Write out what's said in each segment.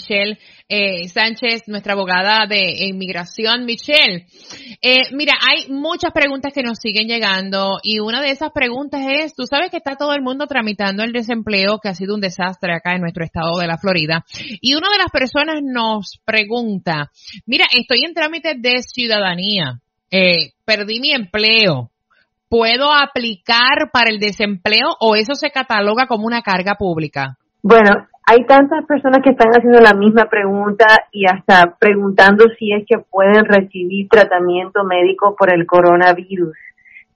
Michelle eh, Sánchez, nuestra abogada de inmigración. Michelle, eh, mira, hay muchas preguntas que nos siguen llegando y una de esas preguntas es, tú sabes que está todo el mundo tramitando el desempleo, que ha sido un desastre acá en nuestro estado de la Florida. Y una de las personas nos pregunta, mira, estoy en trámite de ciudadanía, eh, perdí mi empleo. ¿Puedo aplicar para el desempleo o eso se cataloga como una carga pública? Bueno, hay tantas personas que están haciendo la misma pregunta y hasta preguntando si es que pueden recibir tratamiento médico por el coronavirus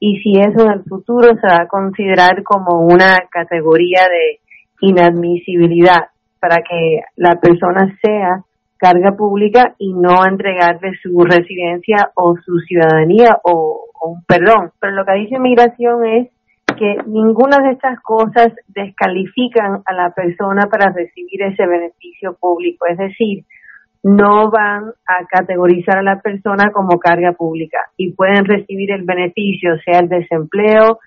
y si eso en el futuro se va a considerar como una categoría de inadmisibilidad para que la persona sea carga pública y no entregarle su residencia o su ciudadanía o, un perdón. Pero lo que dice migración es que ninguna de estas cosas descalifican a la persona para recibir ese beneficio público, es decir, no van a categorizar a la persona como carga pública y pueden recibir el beneficio, sea el desempleo,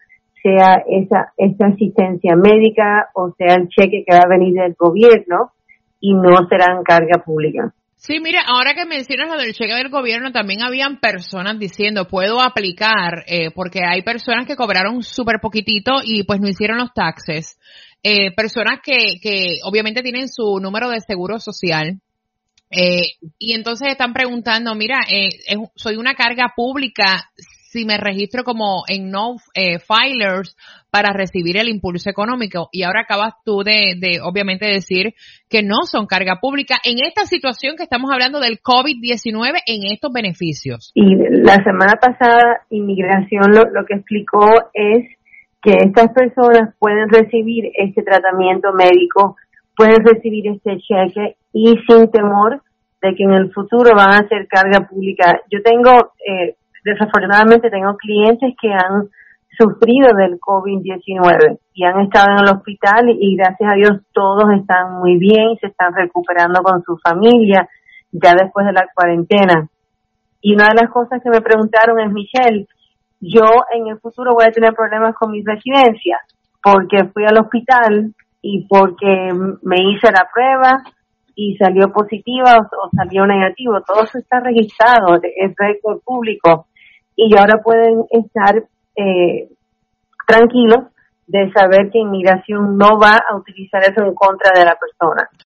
sea esa, esa asistencia médica o sea el cheque que va a venir del gobierno y no serán carga pública. Sí, mira, ahora que mencionas lo del cheque del gobierno, también habían personas diciendo, puedo aplicar, eh, porque hay personas que cobraron súper poquitito y pues no hicieron los taxes. Eh, personas que, que obviamente tienen su número de seguro social. Eh, y entonces están preguntando, mira, eh, soy una carga pública si me registro como en no eh, filers para recibir el impulso económico. Y ahora acabas tú de, obviamente, decir que no son carga pública en esta situación que estamos hablando del COVID-19 en estos beneficios. Y la semana pasada, Inmigración lo, lo que explicó es que estas personas pueden recibir este tratamiento médico, pueden recibir este cheque y sin temor de que en el futuro van a ser carga pública. Yo tengo eh, desafortunadamente tengo clientes que han sufrido del COVID-19 y han estado en el hospital y gracias a Dios todos están muy bien y se están recuperando con su familia ya después de la cuarentena. Y una de las cosas que me preguntaron es, Michelle, yo en el futuro voy a tener problemas con mi residencia porque fui al hospital y porque me hice la prueba y salió positiva o, salió negativo. Todo eso está registrado, es récord público y ahora pueden estar eh, tranquilos de saber que inmigración no va a utilizar eso en contra de la persona.